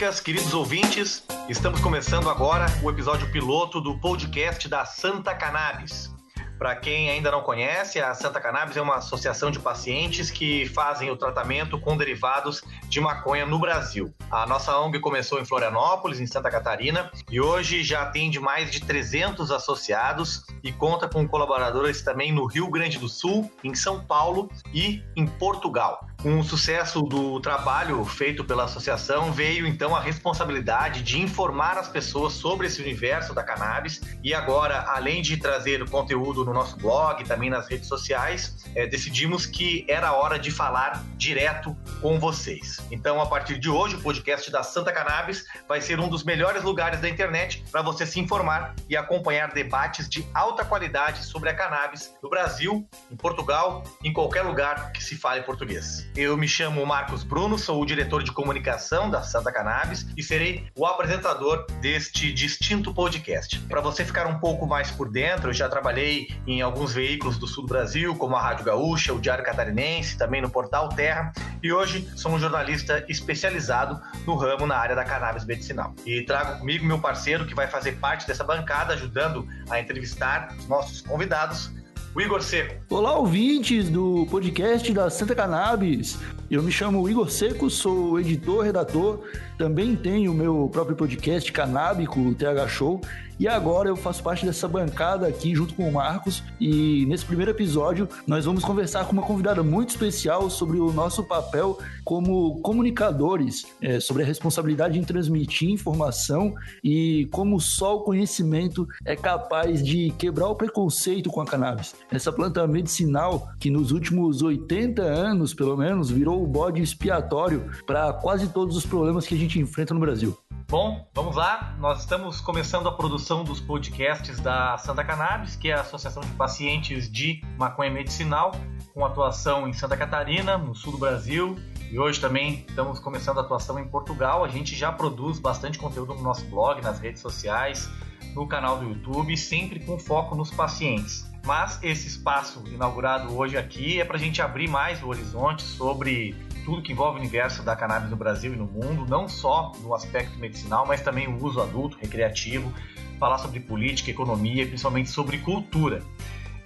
Canábicas, queridos ouvintes. Estamos começando agora o episódio piloto do podcast da Santa Cannabis. Para quem ainda não conhece, a Santa Cannabis é uma associação de pacientes que fazem o tratamento com derivados de maconha no Brasil. A nossa ONG começou em Florianópolis, em Santa Catarina, e hoje já atende mais de 300 associados e conta com colaboradores também no Rio Grande do Sul, em São Paulo e em Portugal. Com o sucesso do trabalho feito pela associação, veio então a responsabilidade de informar as pessoas sobre esse universo da cannabis. E agora, além de trazer conteúdo no nosso blog, também nas redes sociais, é, decidimos que era hora de falar direto com vocês. Então, a partir de hoje, o podcast da Santa Cannabis vai ser um dos melhores lugares da internet para você se informar e acompanhar debates de alta qualidade sobre a cannabis no Brasil, em Portugal, em qualquer lugar que se fale português. Eu me chamo Marcos Bruno, sou o diretor de comunicação da Santa Cannabis e serei o apresentador deste distinto podcast. Para você ficar um pouco mais por dentro, eu já trabalhei em alguns veículos do sul do Brasil, como a Rádio Gaúcha, o Diário Catarinense, também no Portal Terra, e hoje sou um jornalista especializado no ramo na área da cannabis medicinal. E trago comigo meu parceiro que vai fazer parte dessa bancada, ajudando a entrevistar os nossos convidados, o Igor Seco. Olá, ouvintes do podcast da Santa Cannabis. Eu me chamo Igor Seco, sou editor, redator, também tenho o meu próprio podcast canábico, o TH Show, e agora eu faço parte dessa bancada aqui junto com o Marcos. E nesse primeiro episódio nós vamos conversar com uma convidada muito especial sobre o nosso papel como comunicadores, é, sobre a responsabilidade em transmitir informação e como só o conhecimento é capaz de quebrar o preconceito com a cannabis. Essa planta medicinal que nos últimos 80 anos, pelo menos, virou o bode expiatório para quase todos os problemas que a gente enfrenta no Brasil. Bom, vamos lá. Nós estamos começando a produção dos podcasts da Santa Cannabis, que é a Associação de Pacientes de Maconha Medicinal, com atuação em Santa Catarina, no sul do Brasil. E hoje também estamos começando a atuação em Portugal. A gente já produz bastante conteúdo no nosso blog, nas redes sociais, no canal do YouTube, sempre com foco nos pacientes. Mas esse espaço inaugurado hoje aqui é para a gente abrir mais o horizonte sobre tudo que envolve o universo da cannabis no Brasil e no mundo, não só no aspecto medicinal, mas também o uso adulto, recreativo, falar sobre política, economia principalmente sobre cultura.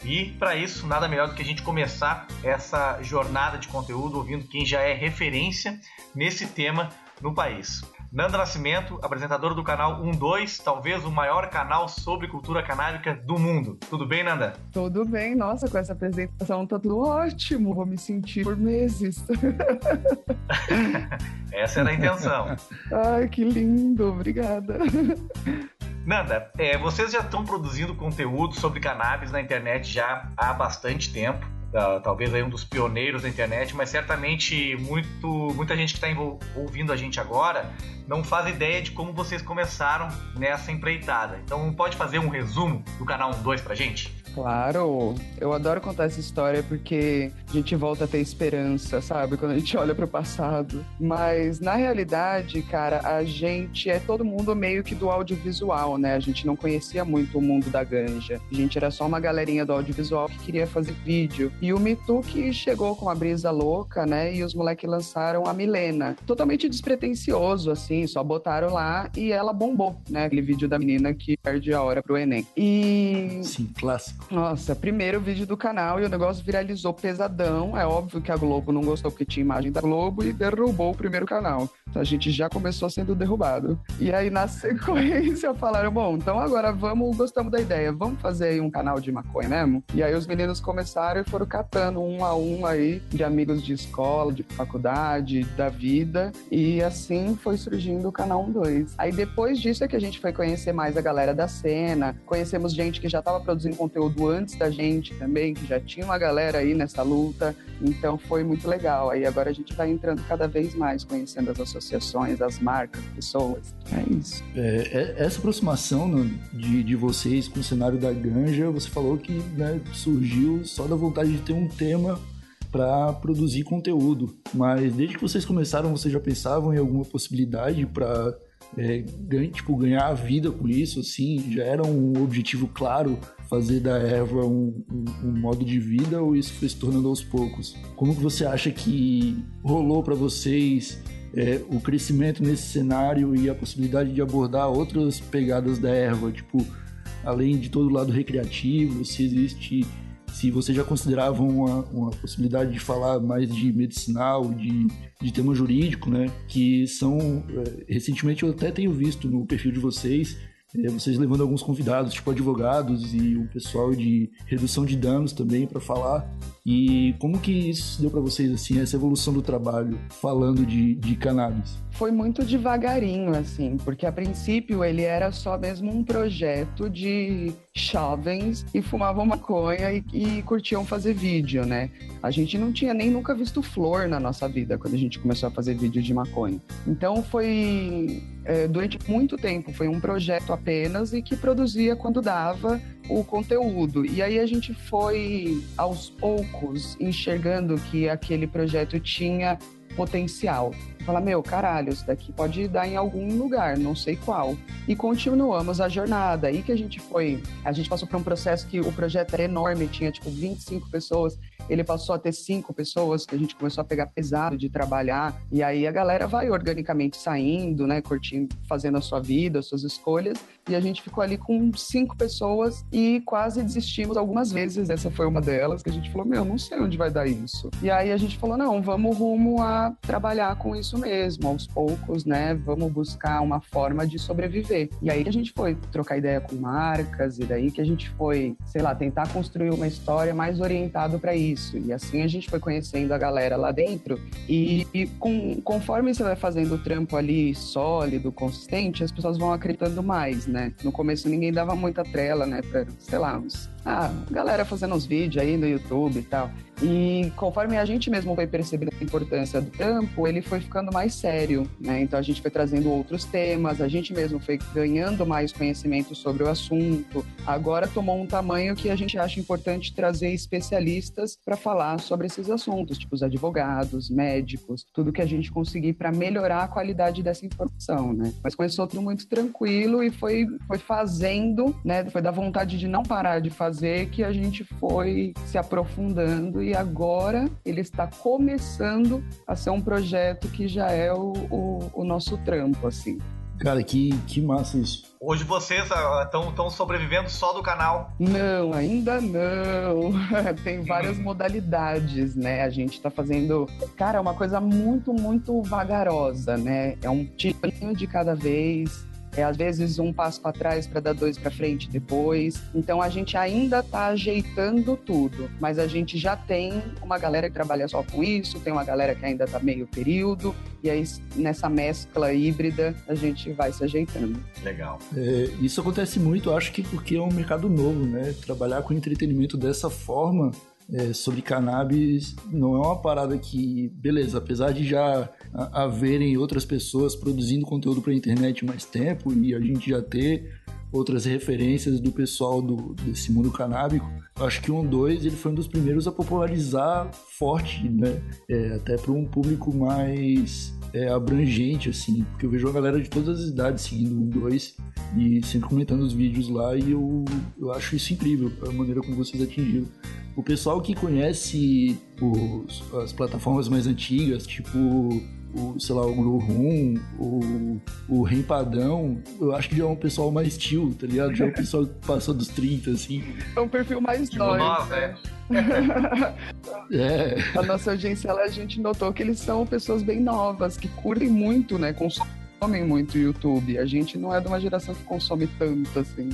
E para isso, nada melhor do que a gente começar essa jornada de conteúdo ouvindo quem já é referência nesse tema no país. Nanda Nascimento, apresentadora do canal 12, talvez o maior canal sobre cultura canábica do mundo. Tudo bem, Nanda? Tudo bem, nossa, com essa apresentação tá tudo ótimo, vou me sentir por meses. essa era a intenção. Ai, que lindo, obrigada. Nanda, é, vocês já estão produzindo conteúdo sobre cannabis na internet já há bastante tempo talvez aí um dos pioneiros da internet, mas certamente muito, muita gente que está ouvindo a gente agora não faz ideia de como vocês começaram nessa empreitada. Então pode fazer um resumo do canal 12 pra gente? Claro, eu adoro contar essa história porque a gente volta a ter esperança, sabe? Quando a gente olha para o passado. Mas na realidade, cara, a gente é todo mundo meio que do audiovisual, né? A gente não conhecia muito o mundo da ganja. A gente era só uma galerinha do audiovisual que queria fazer vídeo. E o Mitu que chegou com a brisa louca, né? E os moleques lançaram a Milena. Totalmente despretensioso, assim, só botaram lá e ela bombou, né? Aquele vídeo da menina que perde a hora pro Enem. E. Sim, clássico. Nossa, primeiro vídeo do canal e o negócio viralizou pesadão. É óbvio que a Globo não gostou porque tinha imagem da Globo e derrubou o primeiro canal. Então a gente já começou sendo derrubado. E aí na sequência falaram: bom, então agora vamos, gostamos da ideia, vamos fazer aí um canal de maconha mesmo? E aí os meninos começaram e foram catando um a um aí de amigos de escola, de faculdade, da vida. E assim foi surgindo o canal 12. Aí depois disso é que a gente foi conhecer mais a galera da cena, conhecemos gente que já estava produzindo conteúdo conteúdo antes da gente também, que já tinha uma galera aí nessa luta, então foi muito legal. Aí agora a gente está entrando cada vez mais, conhecendo as associações, as marcas, pessoas. É isso. É, é essa aproximação né, de, de vocês com o cenário da ganja, você falou que né, surgiu só da vontade de ter um tema para produzir conteúdo. Mas desde que vocês começaram, vocês já pensavam em alguma possibilidade para é, tipo, ganhar a vida com isso, assim? Já era um objetivo claro fazer da erva um, um, um, modo de vida ou isso foi se tornando aos poucos? Como que você acha que rolou para vocês é, o crescimento nesse cenário e a possibilidade de abordar outras pegadas da erva, tipo, além de todo o lado recreativo, se existe se você já considerava uma, uma possibilidade de falar mais de medicinal, de, de tema jurídico, né? Que são. É, recentemente eu até tenho visto no perfil de vocês vocês levando alguns convidados, tipo advogados e o pessoal de redução de danos também para falar. E como que isso deu para vocês, assim, essa evolução do trabalho falando de, de cannabis? Foi muito devagarinho, assim, porque a princípio ele era só mesmo um projeto de jovens que fumavam maconha e, e curtiam fazer vídeo, né? A gente não tinha nem nunca visto flor na nossa vida quando a gente começou a fazer vídeo de maconha. Então foi é, durante muito tempo foi um projeto apenas e que produzia quando dava o conteúdo. E aí a gente foi aos poucos enxergando que aquele projeto tinha potencial. Fala, meu, caralho, isso daqui pode dar em algum lugar, não sei qual. E continuamos a jornada. Aí que a gente foi, a gente passou por um processo que o projeto era enorme, tinha tipo 25 pessoas ele passou a ter cinco pessoas, que a gente começou a pegar pesado de trabalhar, e aí a galera vai organicamente saindo, né, curtindo, fazendo a sua vida, as suas escolhas, e a gente ficou ali com cinco pessoas e quase desistimos algumas vezes, essa foi uma delas, que a gente falou, meu, não sei onde vai dar isso. E aí a gente falou, não, vamos rumo a trabalhar com isso mesmo, aos poucos, né, vamos buscar uma forma de sobreviver. E aí a gente foi trocar ideia com marcas, e daí que a gente foi, sei lá, tentar construir uma história mais orientado para isso. E assim a gente foi conhecendo a galera lá dentro. E, e com, conforme você vai fazendo o trampo ali sólido, consistente, as pessoas vão acreditando mais, né? No começo ninguém dava muita trela, né? Pra, sei lá, uns ah, galera fazendo uns vídeos aí no YouTube e tal. E conforme a gente mesmo foi percebendo a importância do campo, ele foi ficando mais sério, né? Então a gente foi trazendo outros temas, a gente mesmo foi ganhando mais conhecimento sobre o assunto. Agora tomou um tamanho que a gente acha importante trazer especialistas para falar sobre esses assuntos, tipo os advogados, médicos, tudo que a gente conseguir para melhorar a qualidade dessa informação, né? Mas começou tudo muito tranquilo e foi, foi fazendo, né? Foi da vontade de não parar de fazer fazer que a gente foi se aprofundando e agora ele está começando a ser um projeto que já é o, o, o nosso trampo, assim. Cara, que, que massa isso. Hoje vocês estão ah, sobrevivendo só do canal? Não, ainda não. Tem várias modalidades, né? A gente está fazendo, cara, uma coisa muito, muito vagarosa, né? É um tirinho de cada vez é às vezes um passo para trás para dar dois para frente depois. Então a gente ainda está ajeitando tudo, mas a gente já tem uma galera que trabalha só com isso, tem uma galera que ainda está meio período, e aí nessa mescla híbrida a gente vai se ajeitando. Legal. É, isso acontece muito, acho que porque é um mercado novo, né? Trabalhar com entretenimento dessa forma é, sobre cannabis não é uma parada que, beleza, apesar de já haverem outras pessoas produzindo conteúdo para a internet mais tempo e a gente já ter outras referências do pessoal do, desse mundo canábico, acho que o 2 ele foi um dos primeiros a popularizar forte, né? É, até para um público mais é, abrangente, assim, porque eu vejo a galera de todas as idades seguindo o 2 e sempre comentando os vídeos lá e eu, eu acho isso incrível, a maneira como vocês atingiram. O pessoal que conhece os, as plataformas mais antigas, tipo o, sei lá, o Room, o, o Rempadão, eu acho que já é um pessoal mais tio, tá ligado? Já é um pessoal que passou dos 30, assim. É um perfil mais tipo nós, é. é. A nossa audiência, ela, a gente notou que eles são pessoas bem novas, que curtem muito, né? Consomem muito YouTube. A gente não é de uma geração que consome tanto, assim.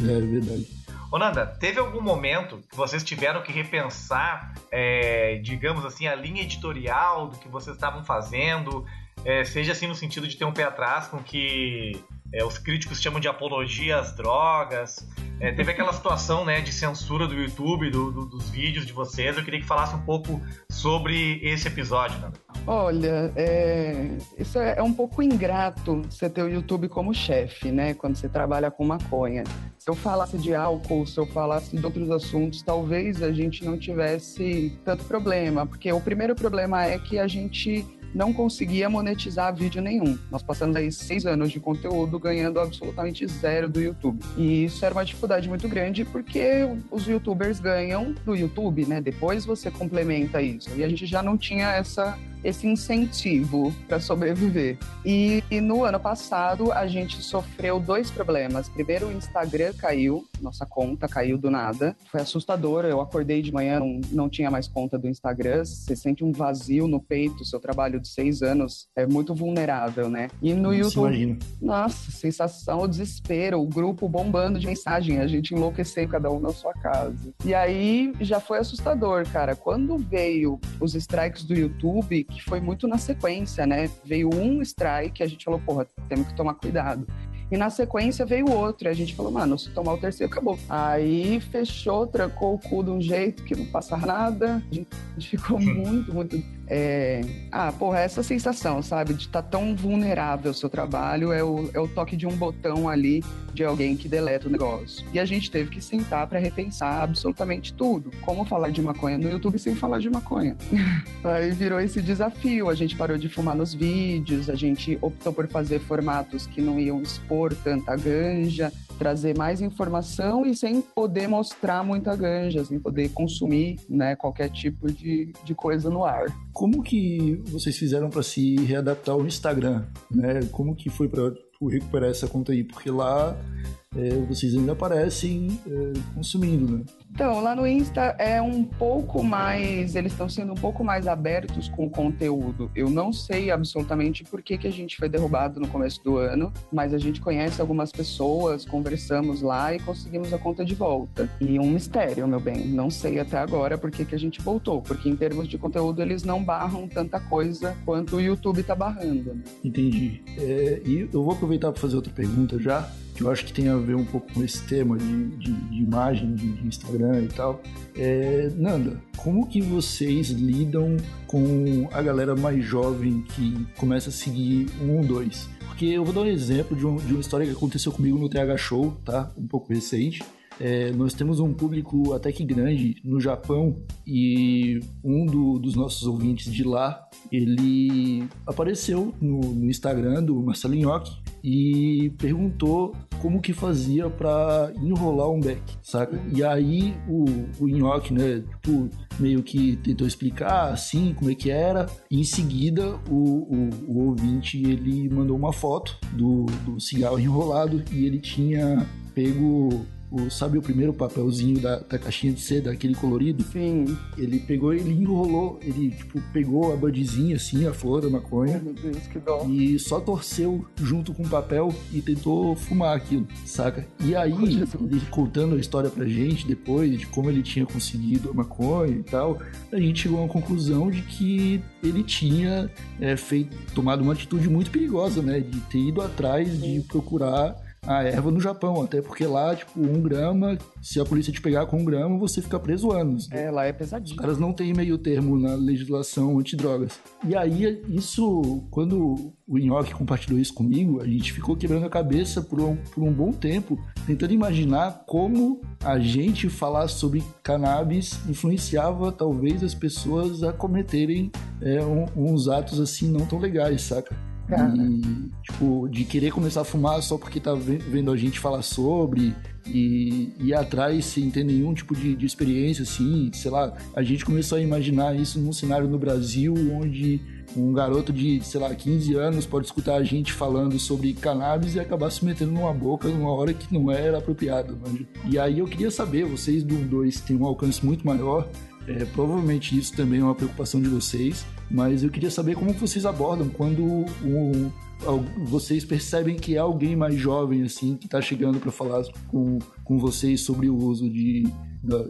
É, é verdade. Ô Nanda, teve algum momento que vocês tiveram que repensar, é, digamos assim, a linha editorial do que vocês estavam fazendo, é, seja assim no sentido de ter um pé atrás com que é, os críticos chamam de apologia às drogas. É, teve aquela situação né, de censura do YouTube, do, do, dos vídeos de vocês. Eu queria que falasse um pouco sobre esse episódio, Nanda. Olha, é, isso é, é um pouco ingrato você ter o YouTube como chefe, né? Quando você trabalha com maconha. Se eu falasse de álcool, se eu falasse de outros assuntos, talvez a gente não tivesse tanto problema, porque o primeiro problema é que a gente não conseguia monetizar vídeo nenhum. Nós passamos aí seis anos de conteúdo ganhando absolutamente zero do YouTube. E isso era uma dificuldade muito grande porque os youtubers ganham do YouTube, né? Depois você complementa isso. E a gente já não tinha essa esse incentivo para sobreviver. E, e, no ano passado a gente sofreu dois problemas. Primeiro, o Instagram caiu, nossa conta caiu do nada. Foi assustador. Eu acordei de manhã, não, não tinha mais conta do Instagram. Você sente um vazio no peito. Seu trabalho de seis anos é muito vulnerável, né? E no YouTube. Imagino. Nossa, sensação, o desespero, o grupo bombando de mensagem, a gente enlouqueceu cada um na sua casa. E aí já foi assustador, cara. Quando veio os strikes do YouTube, que foi muito na sequência, né? Veio um strike, a gente falou, porra, temos que tomar cuidado. E na sequência veio outro. E a gente falou, mano, se tomar o terceiro, acabou. Aí fechou, trancou o cu de um jeito que não passa nada. A gente ficou muito, muito é... Ah, porra, essa sensação, sabe? De estar tá tão vulnerável o seu trabalho é o, é o toque de um botão ali de alguém que deleta o negócio. E a gente teve que sentar para repensar absolutamente tudo. Como falar de maconha no YouTube sem falar de maconha. Aí virou esse desafio. A gente parou de fumar nos vídeos, a gente optou por fazer formatos que não iam expor tanta ganja, trazer mais informação e sem poder mostrar muita ganja, sem poder consumir né, qualquer tipo de, de coisa no ar. Como que vocês fizeram para se readaptar ao Instagram? Né? Como que foi para recuperar essa conta aí? Porque lá é, vocês ainda aparecem é, consumindo, né? Então, lá no Insta é um pouco mais. Eles estão sendo um pouco mais abertos com o conteúdo. Eu não sei absolutamente por que, que a gente foi derrubado no começo do ano, mas a gente conhece algumas pessoas, conversamos lá e conseguimos a conta de volta. E um mistério, meu bem. Não sei até agora por que, que a gente voltou, porque em termos de conteúdo eles não barram tanta coisa quanto o YouTube tá barrando. Né? Entendi. É, e eu vou aproveitar para fazer outra pergunta já que eu acho que tem a ver um pouco com esse tema de, de, de imagem, de, de, Instagram e tal. É, Nanda, como que vocês lidam com a galera mais jovem que começa a seguir um dois? Porque eu vou dar um exemplo de, um, de uma história que aconteceu comigo no TH Show, tá? Um pouco recente. É, nós temos um público até que grande no Japão e um do, dos nossos ouvintes de lá, ele apareceu no, no Instagram do Marcelo Nhoque e perguntou como que fazia para enrolar um beck, saca? E aí o, o Nhoque, né, tipo, meio que tentou explicar assim como é que era. E em seguida o, o, o ouvinte ele mandou uma foto do, do cigarro enrolado e ele tinha pego o, sabe o primeiro papelzinho da, da caixinha de seda, aquele colorido? Sim. Ele pegou, ele enrolou, ele tipo pegou a budzinha assim, a flor da maconha. Oh, meu Deus, que dó. E só torceu junto com o papel e tentou fumar aquilo, saca? E aí, ele contando a história pra gente depois de como ele tinha conseguido a maconha e tal, a gente chegou a uma conclusão de que ele tinha é, feito, tomado uma atitude muito perigosa, né? De ter ido atrás de procurar a erva no Japão, até porque lá, tipo, um grama, se a polícia te pegar com um grama, você fica preso anos. É, lá é pesadinho. Os caras não têm meio termo na legislação antidrogas. E aí, isso, quando o Nhoque compartilhou isso comigo, a gente ficou quebrando a cabeça por um, por um bom tempo, tentando imaginar como a gente falar sobre cannabis influenciava, talvez, as pessoas a cometerem é, um, uns atos assim não tão legais, saca? Cara. E, tipo, de querer começar a fumar só porque tá vendo a gente falar sobre e ir atrás sem ter nenhum tipo de, de experiência, assim, sei lá. A gente começou a imaginar isso num cenário no Brasil onde um garoto de, sei lá, 15 anos pode escutar a gente falando sobre cannabis e acabar se metendo numa boca numa hora que não era apropriado. E aí eu queria saber, vocês do 2 têm um alcance muito maior, é, provavelmente isso também é uma preocupação de vocês, mas eu queria saber como vocês abordam quando vocês percebem que é alguém mais jovem assim que está chegando para falar com, com vocês sobre o uso de,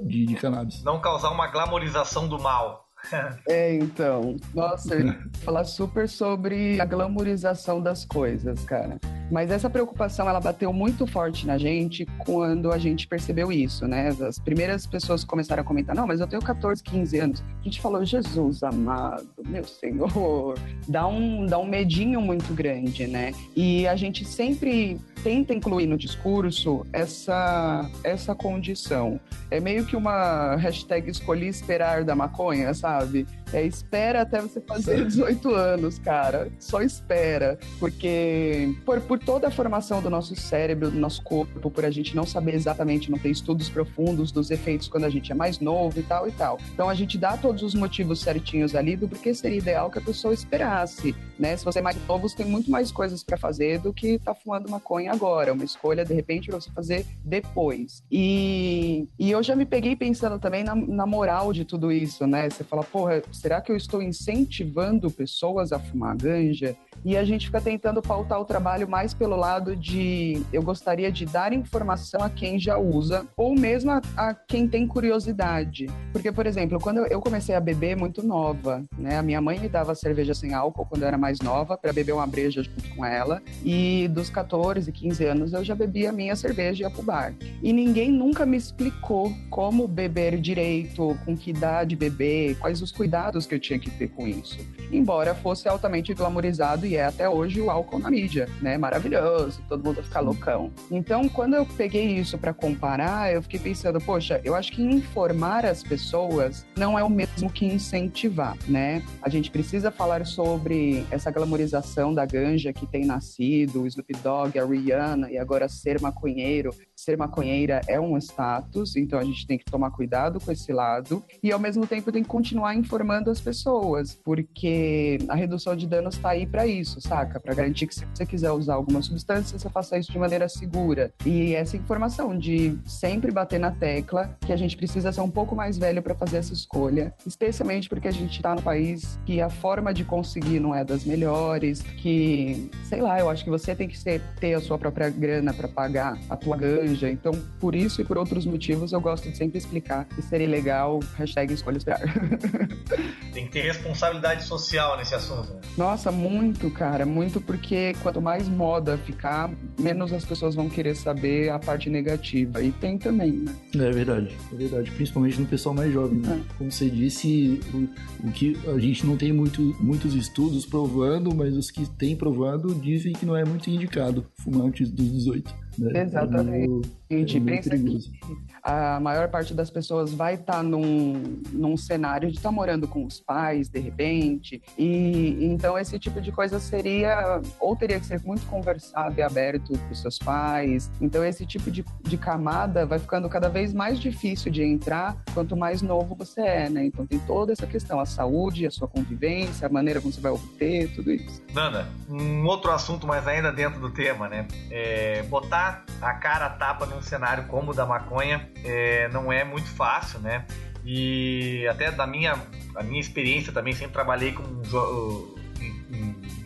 de, de cannabis. Não causar uma glamorização do mal. É, então. Nossa, falar super sobre a glamorização das coisas, cara. Mas essa preocupação, ela bateu muito forte na gente quando a gente percebeu isso, né? As primeiras pessoas começaram a comentar, não, mas eu tenho 14, 15 anos. A gente falou, Jesus amado, meu Senhor. Dá um, dá um medinho muito grande, né? E a gente sempre tenta incluir no discurso essa, essa condição. É meio que uma hashtag escolhi esperar da maconha, sabe? É espera até você fazer 18 anos, cara. Só espera. Porque por, por toda a formação do nosso cérebro, do nosso corpo, por a gente não saber exatamente, não ter estudos profundos dos efeitos quando a gente é mais novo e tal e tal. Então a gente dá todos os motivos certinhos ali do porquê seria ideal que a pessoa esperasse, né? Se você é mais novo, você tem muito mais coisas para fazer do que tá fumando maconha agora. Uma escolha, de repente, pra você fazer depois. E, e eu já me peguei pensando também na, na moral de tudo isso, né? Você fala, porra, será que eu estou incentivando pessoas a fumar ganja? E a gente fica tentando pautar o trabalho mais pelo lado de eu gostaria de dar informação a quem já usa, ou mesmo a, a quem tem curiosidade. Porque, por exemplo, quando eu comecei a beber muito nova, né? A minha mãe me dava cerveja sem álcool quando eu era mais nova, para beber uma breja junto com ela. E dos 14, 15 anos eu já bebia a minha cerveja e ia pro bar. E ninguém nunca me explicou como beber direito, com que idade beber, quais os cuidados que eu tinha que ter com isso. Embora fosse altamente glamorizado e é até hoje o álcool na mídia, né? Maravilhoso, todo mundo fica loucão. Então, quando eu peguei isso para comparar, eu fiquei pensando, poxa, eu acho que informar as pessoas não é o mesmo que incentivar, né? A gente precisa falar sobre essa glamorização da ganja que tem nascido, o Snoop Dogg, a Rihanna e agora ser maconheiro. Ser maconheira é um status, então a gente tem que tomar cuidado com esse lado e ao mesmo tempo tem que continuar informando as pessoas, porque a redução de danos está aí para isso, saca? Para garantir que se você quiser usar alguma substância, você faça isso de maneira segura. E essa informação de sempre bater na tecla que a gente precisa ser um pouco mais velho para fazer essa escolha, especialmente porque a gente está no país que a forma de conseguir não é das melhores, que, sei lá, eu acho que você tem que ser, ter a sua própria grana para pagar a tua ganja. Então, por isso e por outros motivos, eu gosto de sempre explicar que seria legal, hashtag escolha esperar. Tem que ter responsabilidade social nesse assunto. Né? Nossa, muito, cara, muito porque quanto mais moda ficar, menos as pessoas vão querer saber a parte negativa. E tem também, né? É verdade, é verdade. Principalmente no pessoal mais jovem, né? É. Como você disse, o, o, que a gente não tem muito, muitos estudos provando, mas os que tem provado dizem que não é muito indicado fumar antes dos 18. Né? Exatamente. É meio, é pensa perigoso. que a maior parte das pessoas vai estar tá num, num cenário de estar tá morando com os pais, de repente, e então esse tipo de coisa seria, ou teria que ser muito conversado e aberto com seus pais, então esse tipo de, de camada vai ficando cada vez mais difícil de entrar quanto mais novo você é, né? Então tem toda essa questão, a saúde, a sua convivência, a maneira como você vai obter, tudo isso. Nanda, um outro assunto, mas ainda dentro do tema, né? É botar a cara a tapa num cenário como o da maconha é, não é muito fácil, né? E até da minha, a minha experiência também, sempre trabalhei com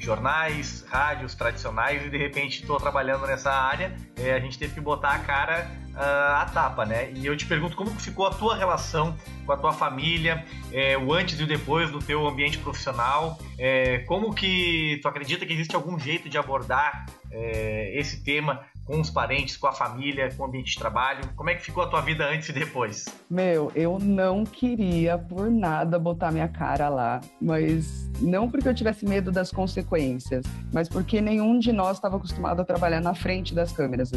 jornais, rádios tradicionais e de repente estou trabalhando nessa área, é, a gente teve que botar a cara uh, a tapa, né? E eu te pergunto como ficou a tua relação com a tua família, é, o antes e o depois do teu ambiente profissional, é, como que tu acredita que existe algum jeito de abordar é, esse tema com os parentes, com a família, com o ambiente de trabalho? Como é que ficou a tua vida antes e depois? Meu, eu não queria por nada botar minha cara lá, mas não porque eu tivesse medo das consequências, mas porque nenhum de nós estava acostumado a trabalhar na frente das câmeras.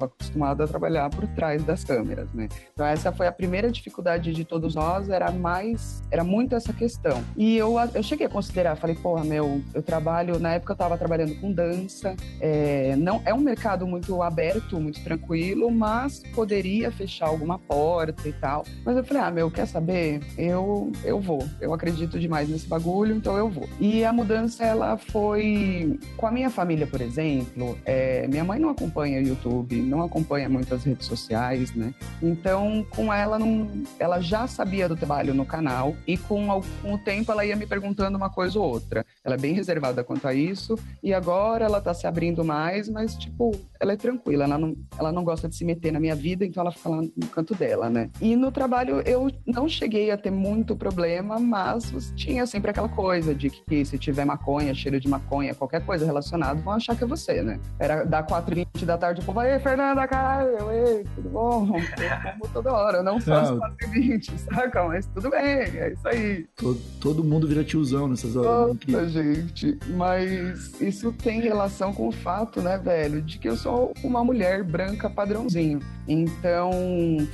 Estava acostumado a trabalhar por trás das câmeras, né? Então essa foi a primeira dificuldade de todos nós, era mais, era muito essa questão. E eu, eu cheguei a considerar, falei, porra, meu, eu trabalho, na época eu estava trabalhando com dança, é, não é um mercado muito aberto, muito tranquilo, mas poderia fechar alguma porta e tal. Mas eu falei, ah, meu, quer saber? Eu, eu vou. Eu acredito demais nesse bagulho, então eu vou. E a mudança, ela foi com a minha família, por exemplo. É, minha mãe não acompanha o YouTube, não acompanha muito as redes sociais, né? Então, com ela, não, ela já sabia do trabalho no canal e com, com o tempo ela ia me perguntando uma coisa ou outra. Ela é bem reservada quanto a isso e agora ela tá se abrindo mais, mas, tipo, ela é tranquila, ela não, ela não gosta de se meter na minha vida, então ela fica lá no canto dela, né? E no trabalho eu não cheguei a ter muito problema, mas tinha sempre aquela coisa de que se tiver maconha, cheiro de maconha, qualquer coisa relacionada, vão achar que é você, né? Era da 4h20 da tarde, o povo, aí, Fernando, Fernanda, caralho, ei, tudo bom? Eu como toda hora, não faço 420, saca? Mas tudo bem, é isso aí. Todo, todo mundo vira tiozão nessas horas. Nossa, gente, mas isso tem relação com o fato, né, velho, de que eu sou uma mulher branca padrãozinho. Então,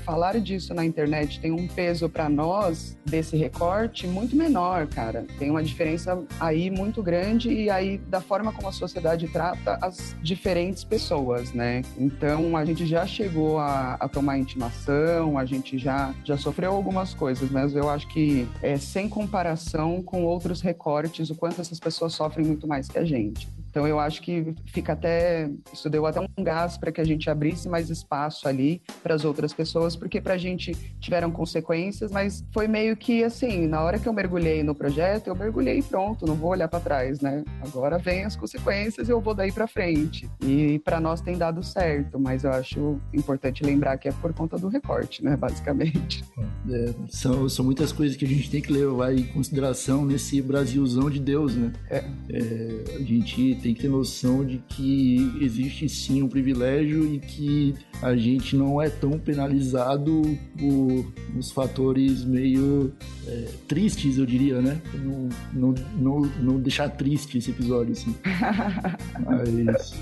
falar disso na internet tem um peso para nós desse recorte muito menor, cara. Tem uma diferença aí muito grande e aí da forma como a sociedade trata as diferentes pessoas, né? Então, a gente já chegou a, a tomar intimação, a gente já, já sofreu algumas coisas, mas eu acho que é sem comparação com outros recortes o quanto essas pessoas sofrem muito mais que a gente. Então eu acho que fica até isso deu até um gás para que a gente abrisse mais espaço ali para as outras pessoas, porque para a gente tiveram consequências, mas foi meio que assim, na hora que eu mergulhei no projeto, eu mergulhei pronto, não vou olhar para trás, né? Agora vem as consequências e eu vou daí para frente. E para nós tem dado certo, mas eu acho importante lembrar que é por conta do recorte, né, basicamente. É, são, são muitas coisas que a gente tem que levar em consideração nesse Brasilzão de Deus, né? É. É, a gente tem que ter noção de que existe sim um privilégio e que a gente não é tão penalizado por uns fatores meio é, tristes, eu diria, né? Não, não, não, não deixar triste esse episódio, assim. mas...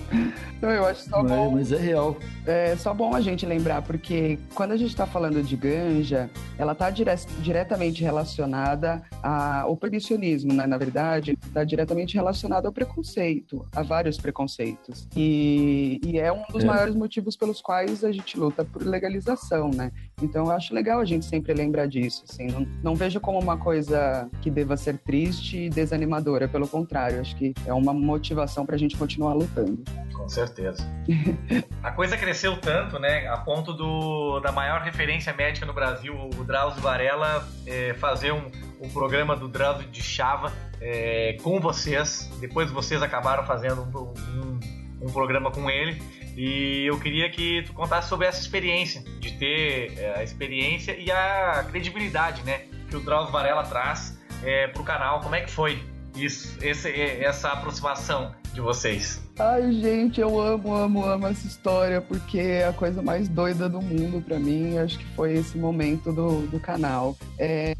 Então, eu acho só mas, bom... Mas é real. É só bom a gente lembrar, porque quando a gente está falando de ganja, ela está dire diretamente relacionada ao proibicionismo, né? Na verdade, está diretamente relacionada ao preconceito preconceito, há vários preconceitos. E, e é um dos é. maiores motivos pelos quais a gente luta por legalização, né? Então eu acho legal a gente sempre lembrar disso, assim, não, não vejo como uma coisa que deva ser triste e desanimadora, pelo contrário, acho que é uma motivação para a gente continuar lutando. Com certeza. a coisa cresceu tanto, né, a ponto do, da maior referência médica no Brasil, o Drauzio Varela, é, fazer um, um programa do Drauzio de Chava é, com vocês. Depois vocês acabaram fazendo um, um, um, programa com ele. E eu queria que tu contasse sobre essa experiência, de ter é, a experiência e a credibilidade, né, que o Drauzio Varela traz é, para o canal. Como é que foi isso, esse, essa aproximação de vocês? Ai, gente, eu amo, amo, amo essa história, porque é a coisa mais doida do mundo para mim. Acho que foi esse momento do, do canal. É,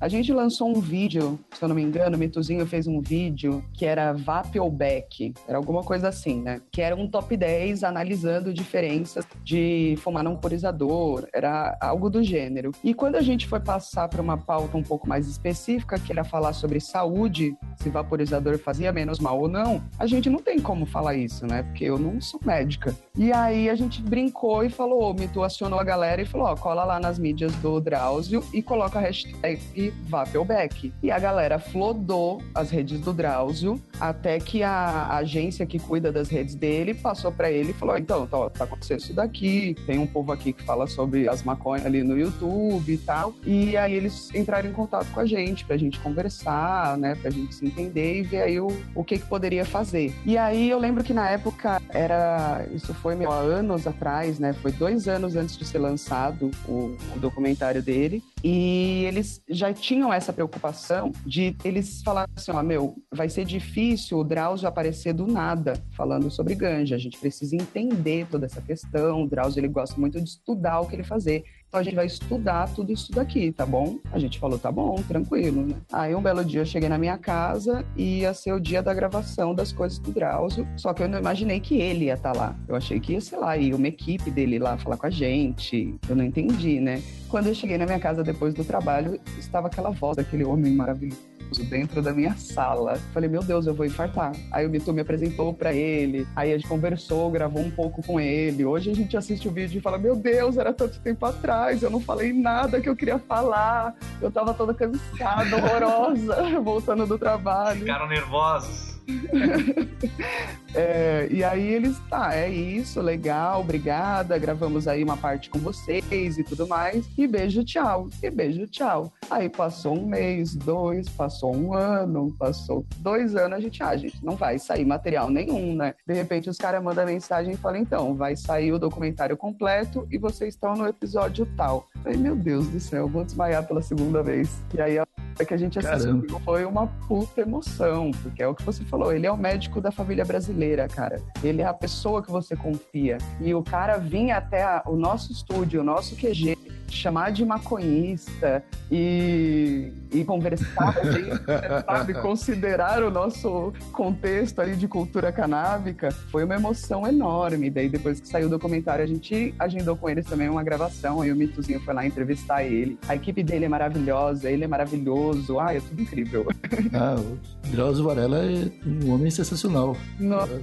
a gente lançou um vídeo, se eu não me engano, o Mituzinho fez um vídeo que era VAP ou Beck, era alguma coisa assim, né? Que era um top 10 analisando diferenças de fumar não purizador, era algo do gênero. E quando a gente foi passar para uma pauta um pouco mais específica, que era falar sobre saúde, se vaporizador fazia menos mal ou não, a gente não tem como falar isso, né? Porque eu não sou médica. E aí a gente brincou e falou, me acionou a galera e falou, ó, cola lá nas mídias do Drauzio e coloca a hashtag Vapelback. E a galera flodou as redes do Drauzio até que a agência que cuida das redes dele passou para ele e falou, então, tá, tá acontecendo isso daqui, tem um povo aqui que fala sobre as maconhas ali no YouTube e tal. E aí eles entraram em contato com a gente pra gente conversar, né, pra gente se entender e ver aí o, o que que poderia fazer. E aí eu lembro que na época era. Isso foi meu, anos atrás, né? Foi dois anos antes de ser lançado o, o documentário dele. E eles já tinham essa preocupação de eles falarem assim: ó, meu, vai ser difícil o Drauzio aparecer do nada falando sobre ganja. A gente precisa entender toda essa questão. O Drauzio ele gosta muito de estudar o que ele fazer. Então a gente vai estudar tudo isso daqui, tá bom? A gente falou, tá bom, tranquilo, né? Aí um belo dia eu cheguei na minha casa e ia ser o dia da gravação das coisas do Drauzio, só que eu não imaginei que ele ia estar tá lá. Eu achei que ia, sei lá, ir uma equipe dele lá falar com a gente. Eu não entendi, né? Quando eu cheguei na minha casa depois do trabalho, estava aquela voz daquele homem maravilhoso dentro da minha sala. Falei, meu Deus, eu vou infartar. Aí o Mito me apresentou para ele, aí a gente conversou, gravou um pouco com ele. Hoje a gente assiste o vídeo e fala, meu Deus, era tanto tempo atrás, eu não falei nada que eu queria falar. Eu tava toda cansada, horrorosa, voltando do trabalho. Ficaram nervosos. é, e aí eles, tá, é isso, legal, obrigada, gravamos aí uma parte com vocês e tudo mais. E beijo, tchau. E beijo, tchau. Aí passou um mês, dois, passou um ano, passou dois anos, a gente, ah, gente, não vai sair material nenhum, né? De repente os caras mandam mensagem e falam, então, vai sair o documentário completo e vocês estão no episódio tal. Falei, meu Deus do céu, vou desmaiar pela segunda vez. E aí que a gente assistiu foi uma puta emoção, porque é o que você falou, ele é o médico da família brasileira, cara. Ele é a pessoa que você confia. E o cara vinha até a, o nosso estúdio, o nosso QG, chamar de maconhista e, e conversar, sabe, considerar o nosso contexto ali de cultura canábica, foi uma emoção enorme. Daí depois que saiu o documentário, a gente agendou com eles também uma gravação, aí o Mituzinho foi lá entrevistar ele. A equipe dele é maravilhosa, ele é maravilhoso, ah, é tudo incrível. Ah, o Drauzio Varela é um homem sensacional. Nossa.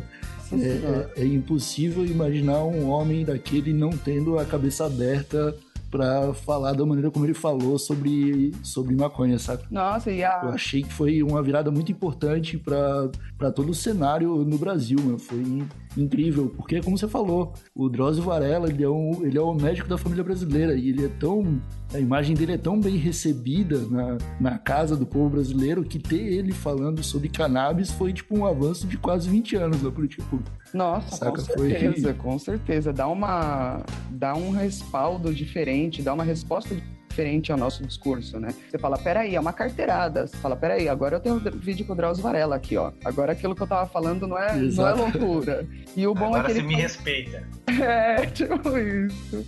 É, é, é, impossível imaginar um homem daquele não tendo a cabeça aberta para falar da maneira como ele falou sobre, sobre maconha, sabe? Nossa, e a... Eu achei que foi uma virada muito importante para todo o cenário no Brasil, mano. Foi incrível, porque como você falou, o Drauzio Varela, ele é, um, ele é o médico da família brasileira e ele é tão... A imagem dele é tão bem recebida na, na casa do povo brasileiro que ter ele falando sobre cannabis foi tipo um avanço de quase 20 anos na política pública. Nossa, Saca? com certeza, foi... com certeza. Dá, uma, dá um respaldo diferente, dá uma resposta diferente ao nosso discurso, né? Você fala, peraí, é uma carteirada. Você fala, peraí, agora eu tenho um vídeo com o Drauzio Varela aqui, ó. Agora aquilo que eu tava falando não é, não é loucura. E o bom agora é que ele... você me respeita. É, tipo isso.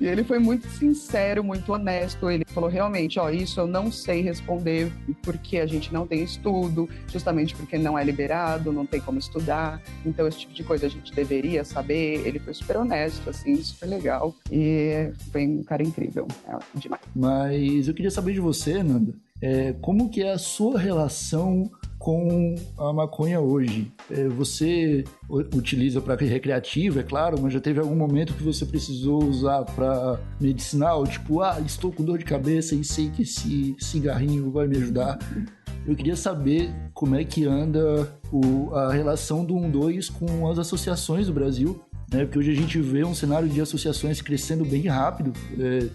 E ele foi muito sincero, muito honesto. Ele falou realmente, ó, isso eu não sei responder porque a gente não tem estudo, justamente porque não é liberado, não tem como estudar. Então esse tipo de coisa a gente deveria saber. Ele foi super honesto, assim, super legal. E foi um cara incrível, é demais. Mas eu queria saber de você, Nanda, é, como que é a sua relação com a maconha hoje? É, você utiliza para recreativo, é claro, mas já teve algum momento que você precisou usar para medicinal? Tipo, ah, estou com dor de cabeça e sei que esse cigarrinho vai me ajudar. Eu queria saber como é que anda o, a relação do 1-2 com as associações do Brasil, né? Porque hoje a gente vê um cenário de associações crescendo bem rápido. É,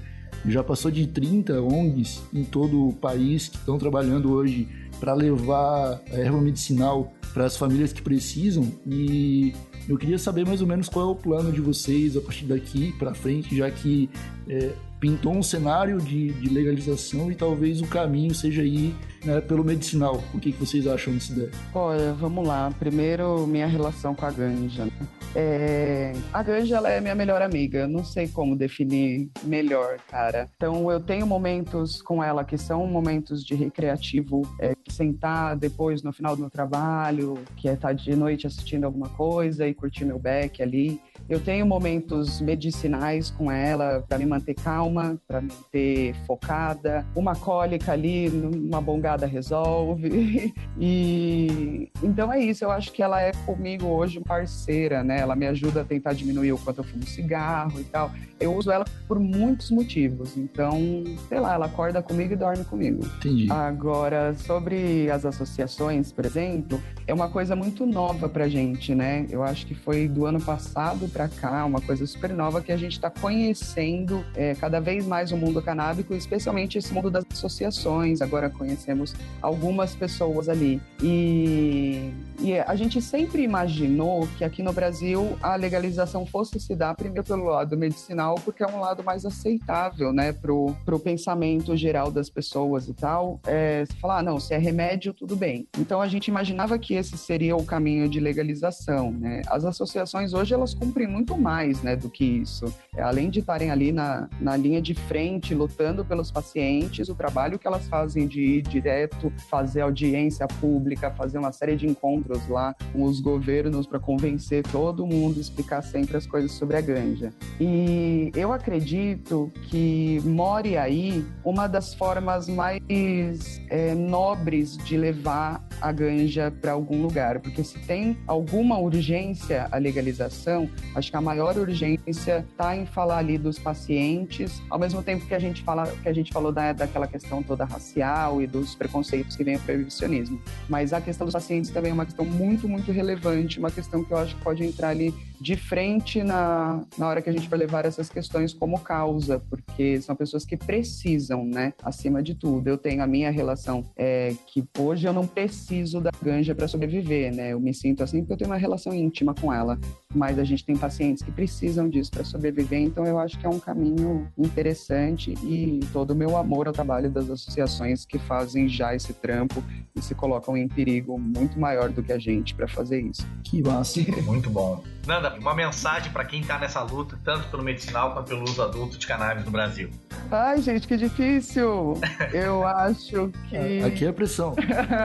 já passou de 30 ONGs em todo o país que estão trabalhando hoje para levar a erva medicinal para as famílias que precisam. E eu queria saber mais ou menos qual é o plano de vocês a partir daqui para frente, já que é, pintou um cenário de, de, legalização e talvez o caminho seja ir né, pelo medicinal. O que, que vocês acham dessa ideia? Olha, vamos lá. Primeiro, minha relação com a ganja. Né? É... A ganja ela é minha melhor amiga. Não sei como definir melhor, cara. Então, eu tenho momentos com ela que são momentos de recreativo, é, sentar depois no final do meu trabalho, que é estar de noite assistindo alguma coisa e curtir meu back ali. Eu tenho momentos medicinais com ela para me manter calma, para me manter focada. Uma cólica ali, uma bongada resolve. e então é isso. Eu acho que ela é comigo hoje parceira, né? Ela me ajuda a tentar diminuir o quanto eu fumo cigarro e tal. Eu uso ela por muitos motivos. Então, sei lá, ela acorda comigo e dorme comigo. Entendi. Agora, sobre as associações, por exemplo, é uma coisa muito nova pra gente, né? Eu acho que foi do ano passado para cá, uma coisa super nova que a gente está conhecendo é, cada vez mais o mundo canábico, especialmente esse mundo das associações. Agora conhecemos algumas pessoas ali. E, e a gente sempre imaginou que aqui no Brasil a legalização fosse se dar primeiro pelo lado medicinal, porque é um lado mais aceitável, né, pro, pro pensamento geral das pessoas e tal. É, falar, ah, não, se é remédio, tudo bem. Então a gente imaginava que esse seria o caminho de legalização, né? As associações hoje elas cumprem muito mais né, do que isso. É, além de estarem ali na, na linha de frente, lutando pelos pacientes, o trabalho que elas fazem de ir direto, fazer audiência pública, fazer uma série de encontros lá com os governos para convencer todo mundo, explicar sempre as coisas sobre a ganja. E eu acredito que more aí uma das formas mais é, nobres de levar a ganja para algum lugar, porque se tem alguma urgência a legalização, acho que a maior urgência está em falar ali dos pacientes, ao mesmo tempo que a gente fala que a gente falou da, daquela questão toda racial e dos preconceitos que vem o proibicionismo. Mas a questão dos pacientes também é uma questão muito, muito relevante, uma questão que eu acho que pode entrar ali de frente na, na hora que a gente vai levar essas questões como causa, porque são pessoas que precisam, né? Acima de tudo. Eu tenho a minha relação é, que hoje eu não preciso da ganja para sobreviver, né? Eu me sinto assim porque eu tenho uma relação íntima com ela. Mas a gente tem pacientes que precisam disso para sobreviver, então eu acho que é um caminho interessante e todo o meu amor ao trabalho das associações que fazem já esse trampo e se colocam em perigo muito maior do que a gente para fazer isso. Que massa. Muito bom. Nanda, uma mensagem para quem está nessa luta, tanto pelo medicinal quanto pelo uso adulto de cannabis no Brasil. Ai, gente, que difícil! Eu acho que. Aqui é pressão.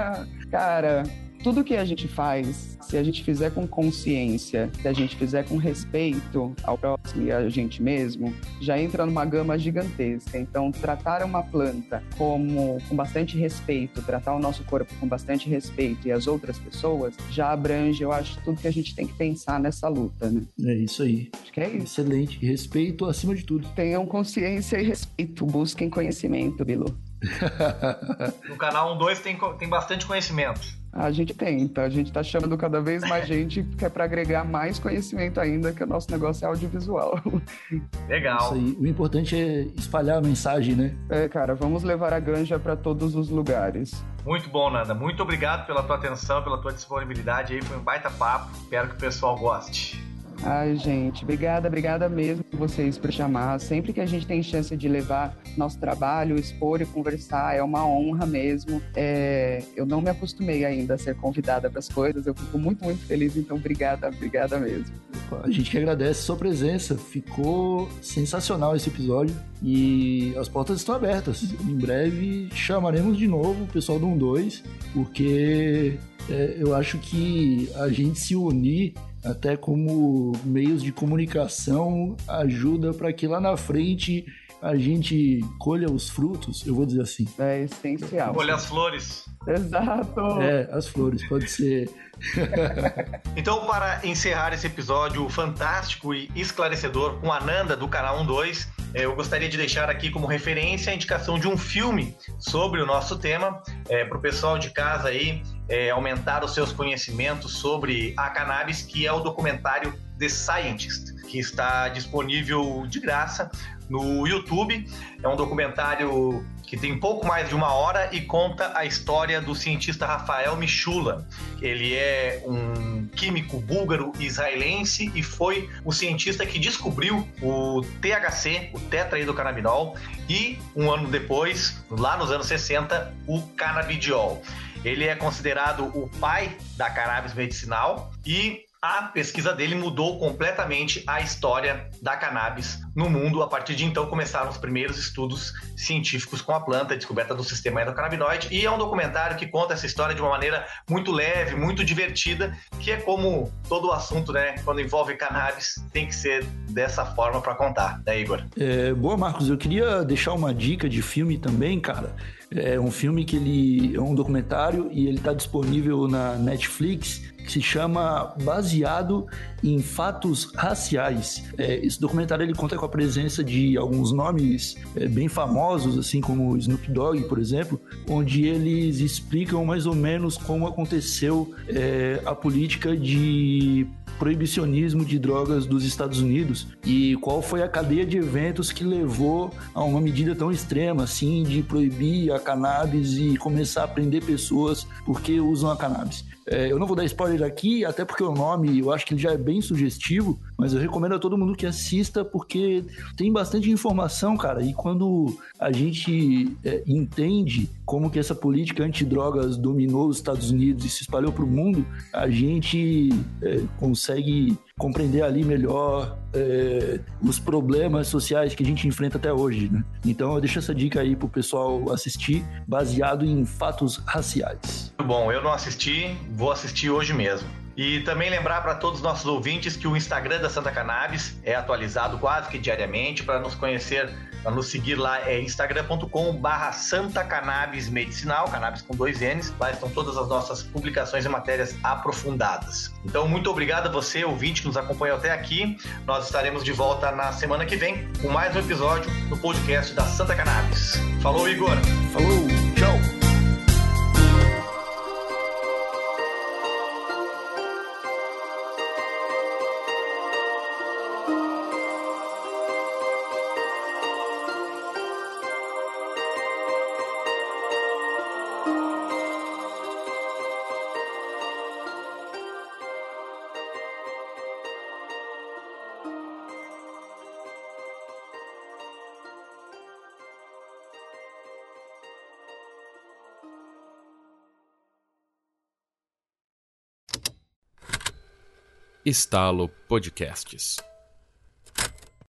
Cara, tudo que a gente faz, se a gente fizer com consciência, se a gente fizer com respeito ao próximo e a gente mesmo, já entra numa gama gigantesca. Então, tratar uma planta como com bastante respeito, tratar o nosso corpo com bastante respeito e as outras pessoas, já abrange, eu acho, tudo que a gente tem que pensar nessa luta, né? É isso aí. Acho que é isso. Excelente. Respeito acima de tudo. Tenham consciência e respeito, busquem conhecimento, Bilu. no canal 1-2 tem, tem bastante conhecimento. A gente tenta, a gente está chamando cada vez mais gente que é para agregar mais conhecimento ainda, que o nosso negócio é audiovisual. Legal. Isso aí. O importante é espalhar a mensagem, né? É, cara, vamos levar a ganja para todos os lugares. Muito bom, Nanda. Muito obrigado pela tua atenção, pela tua disponibilidade aí. Foi um baita papo. Espero que o pessoal goste. Ai, gente, obrigada, obrigada mesmo vocês por chamar. Sempre que a gente tem chance de levar nosso trabalho, expor e conversar, é uma honra mesmo. É, eu não me acostumei ainda a ser convidada para as coisas, eu fico muito, muito feliz, então obrigada, obrigada mesmo. A gente que agradece a sua presença, ficou sensacional esse episódio e as portas estão abertas. Em breve chamaremos de novo o pessoal do 12, porque é, eu acho que a gente se unir até como meios de comunicação ajuda para que lá na frente a gente colha os frutos, eu vou dizer assim. É essencial. Colha as flores. Exato. É, as flores, pode ser. então, para encerrar esse episódio fantástico e esclarecedor com a Nanda do canal 12, eh, eu gostaria de deixar aqui como referência a indicação de um filme sobre o nosso tema, é, para o pessoal de casa aí é, aumentar os seus conhecimentos sobre a cannabis, que é o documentário The Scientist, que está disponível de graça no YouTube. É um documentário que tem pouco mais de uma hora e conta a história do cientista Rafael Michula. Ele é um químico búlgaro israelense e foi o cientista que descobriu o THC, o tetraidrocannabinol, e um ano depois, lá nos anos 60, o canabidiol. Ele é considerado o pai da cannabis medicinal e a pesquisa dele mudou completamente a história da cannabis no mundo. A partir de então começaram os primeiros estudos científicos com a planta, a descoberta do sistema endocannabinoide, e é um documentário que conta essa história de uma maneira muito leve, muito divertida, que é como todo assunto, né, quando envolve cannabis, tem que ser dessa forma para contar, né, Igor? É, boa, Marcos, eu queria deixar uma dica de filme também, cara. É um filme que ele é um documentário e ele está disponível na Netflix que se chama Baseado em Fatos Raciais. É, esse documentário ele conta com a presença de alguns nomes é, bem famosos, assim como Snoop Dogg, por exemplo, onde eles explicam mais ou menos como aconteceu é, a política de proibicionismo de drogas dos Estados Unidos e qual foi a cadeia de eventos que levou a uma medida tão extrema assim de proibir a cannabis e começar a prender pessoas porque usam a cannabis. É, eu não vou dar spoiler aqui, até porque o nome eu acho que ele já é bem sugestivo, mas eu recomendo a todo mundo que assista porque tem bastante informação, cara. E quando a gente é, entende como que essa política antidrogas dominou os Estados Unidos e se espalhou para o mundo, a gente é, consegue compreender ali melhor é, os problemas sociais que a gente enfrenta até hoje, né? Então eu deixo essa dica aí pro pessoal assistir, baseado em fatos raciais. Bom, eu não assisti, vou assistir hoje mesmo. E também lembrar para todos os nossos ouvintes que o Instagram da Santa Cannabis é atualizado quase que diariamente para nos conhecer, para nos seguir lá é instagram.com/barra Santa Cannabis Medicinal, cannabis com dois N's. Lá estão todas as nossas publicações e matérias aprofundadas. Então, muito obrigado a você, ouvinte, que nos acompanhou até aqui. Nós estaremos de volta na semana que vem com mais um episódio do podcast da Santa Cannabis. Falou, Igor! Falou, tchau! Estalo Podcasts.